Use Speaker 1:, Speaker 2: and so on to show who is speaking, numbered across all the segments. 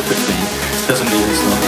Speaker 1: scientifically doesn't mean it's not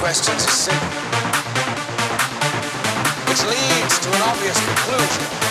Speaker 2: questions is simple, which leads to an obvious conclusion.